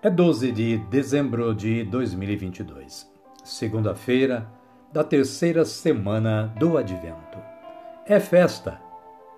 é 12 de dezembro de 2022, segunda-feira da terceira semana do Advento. É festa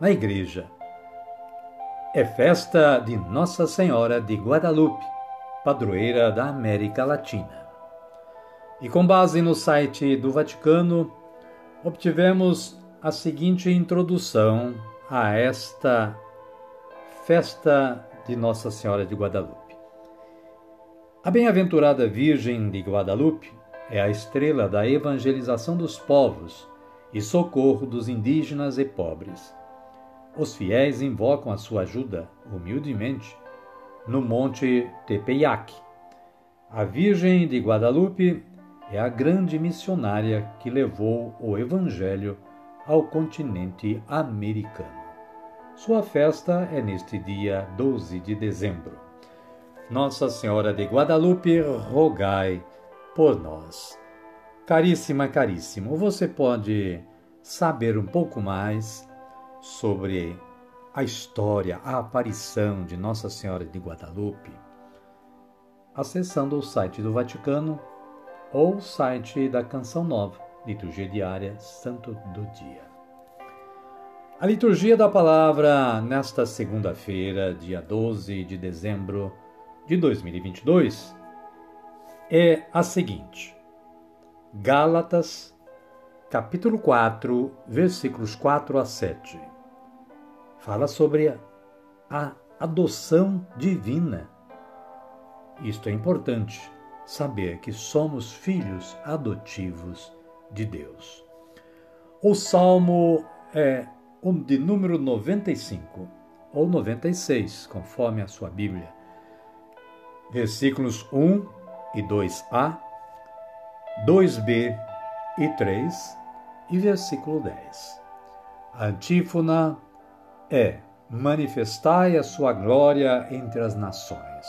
na igreja. É festa de Nossa Senhora de Guadalupe, padroeira da América Latina. E com base no site do Vaticano, obtivemos a seguinte introdução a esta festa de Nossa Senhora de Guadalupe. A bem-aventurada Virgem de Guadalupe é a estrela da evangelização dos povos e socorro dos indígenas e pobres. Os fiéis invocam a sua ajuda, humildemente, no Monte Tepeyac. A Virgem de Guadalupe é a grande missionária que levou o Evangelho ao continente americano. Sua festa é neste dia 12 de dezembro. Nossa Senhora de Guadalupe, rogai por nós. Caríssima, caríssimo, você pode saber um pouco mais sobre a história, a aparição de Nossa Senhora de Guadalupe acessando o site do Vaticano ou o site da Canção Nova, Liturgia Diária Santo do Dia. A liturgia da palavra nesta segunda-feira, dia 12 de dezembro de 2022 é a seguinte: Gálatas, capítulo 4, versículos 4 a 7. Fala sobre a adoção divina. Isto é importante, saber que somos filhos adotivos de Deus. O salmo é de número 95 ou 96, conforme a sua Bíblia versículos 1 e 2a, 2b e 3 e versículo 10. A antífona é: Manifestai a sua glória entre as nações.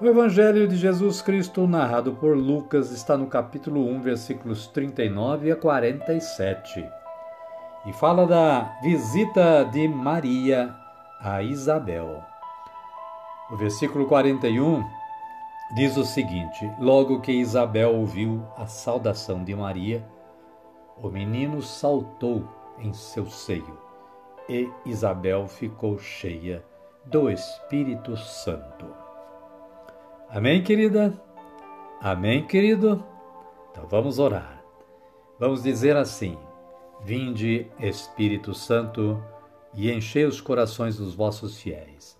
O Evangelho de Jesus Cristo, narrado por Lucas, está no capítulo 1, versículos 39 a 47, e fala da visita de Maria a Isabel. O versículo 41 diz o seguinte: Logo que Isabel ouviu a saudação de Maria, o menino saltou em seu seio e Isabel ficou cheia do Espírito Santo. Amém, querida? Amém, querido? Então vamos orar. Vamos dizer assim: Vinde, Espírito Santo, e enchei os corações dos vossos fiéis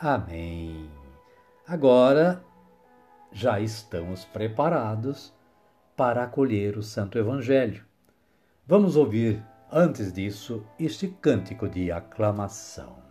Amém. Agora já estamos preparados para acolher o Santo Evangelho. Vamos ouvir, antes disso, este cântico de aclamação.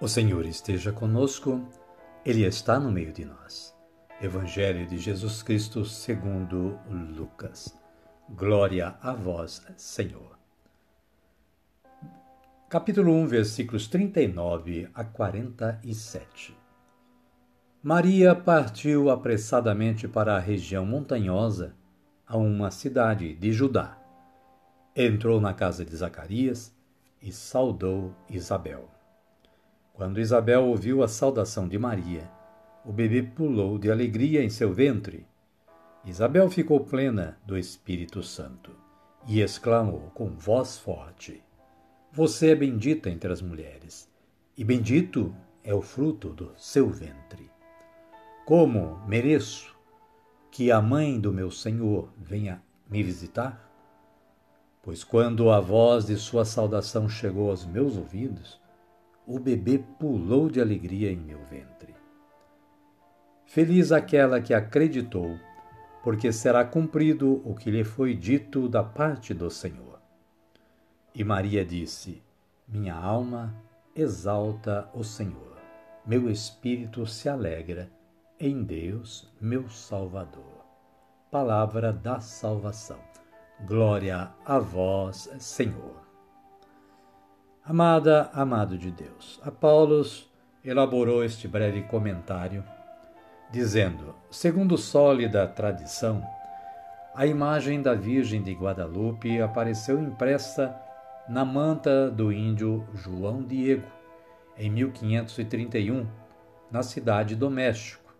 O Senhor esteja conosco, Ele está no meio de nós. Evangelho de Jesus Cristo segundo Lucas. Glória a vós, Senhor. Capítulo 1, versículos 39 a 47. Maria partiu apressadamente para a região montanhosa, a uma cidade de Judá. Entrou na casa de Zacarias e saudou Isabel. Quando Isabel ouviu a saudação de Maria, o bebê pulou de alegria em seu ventre. Isabel ficou plena do Espírito Santo e exclamou com voz forte: Você é bendita entre as mulheres, e bendito é o fruto do seu ventre. Como mereço que a mãe do meu Senhor venha me visitar? Pois quando a voz de sua saudação chegou aos meus ouvidos, o bebê pulou de alegria em meu ventre. Feliz aquela que acreditou, porque será cumprido o que lhe foi dito da parte do Senhor. E Maria disse: Minha alma exalta o Senhor, meu espírito se alegra em Deus, meu Salvador. Palavra da salvação. Glória a vós, Senhor. Amada, amado de Deus, Apolo elaborou este breve comentário, dizendo: segundo sólida tradição, a imagem da Virgem de Guadalupe apareceu impressa na manta do índio João Diego, em 1531, na cidade do México.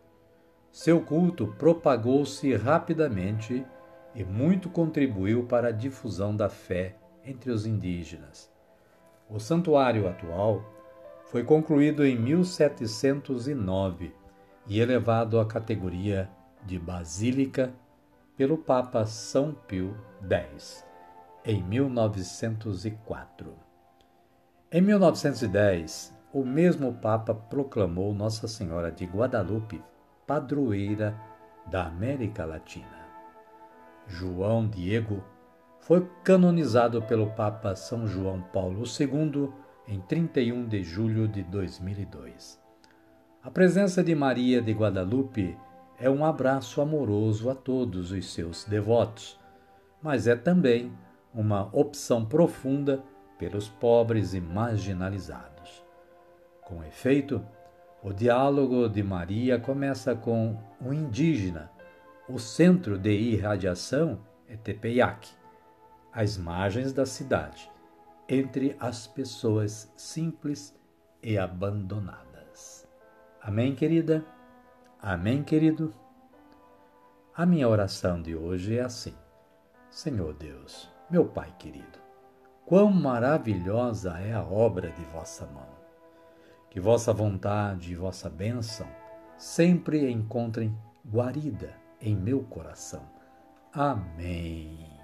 Seu culto propagou-se rapidamente e muito contribuiu para a difusão da fé entre os indígenas. O santuário atual foi concluído em 1709 e elevado à categoria de basílica pelo Papa São Pio X, em 1904. Em 1910, o mesmo Papa proclamou Nossa Senhora de Guadalupe padroeira da América Latina. João Diego foi canonizado pelo Papa São João Paulo II em 31 de julho de 2002. A presença de Maria de Guadalupe é um abraço amoroso a todos os seus devotos, mas é também uma opção profunda pelos pobres e marginalizados. Com efeito, o diálogo de Maria começa com o indígena. O centro de irradiação é Tepeyac, às margens da cidade, entre as pessoas simples e abandonadas. Amém, querida? Amém, querido? A minha oração de hoje é assim: Senhor Deus, meu Pai querido, quão maravilhosa é a obra de vossa mão. Que vossa vontade e vossa bênção sempre encontrem guarida em meu coração. Amém.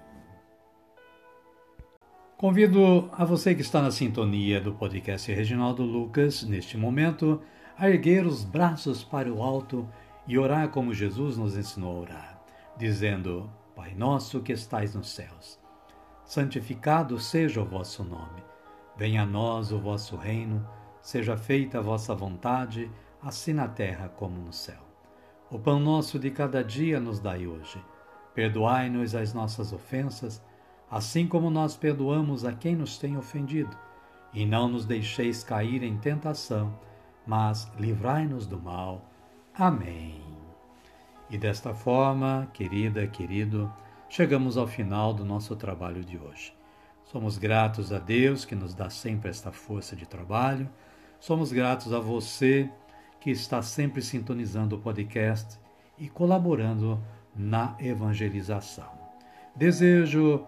Convido a você que está na sintonia do podcast Reginaldo Lucas, neste momento, a erguer os braços para o alto e orar como Jesus nos ensinou a orar, dizendo: Pai nosso que estais nos céus, santificado seja o vosso nome. Venha a nós o vosso reino, seja feita a vossa vontade, assim na terra como no céu. O pão nosso de cada dia nos dai hoje. Perdoai-nos as nossas ofensas, assim como nós perdoamos a quem nos tem ofendido. E não nos deixeis cair em tentação, mas livrai-nos do mal. Amém. E desta forma, querida, querido, chegamos ao final do nosso trabalho de hoje. Somos gratos a Deus que nos dá sempre esta força de trabalho. Somos gratos a você que está sempre sintonizando o podcast e colaborando na evangelização. Desejo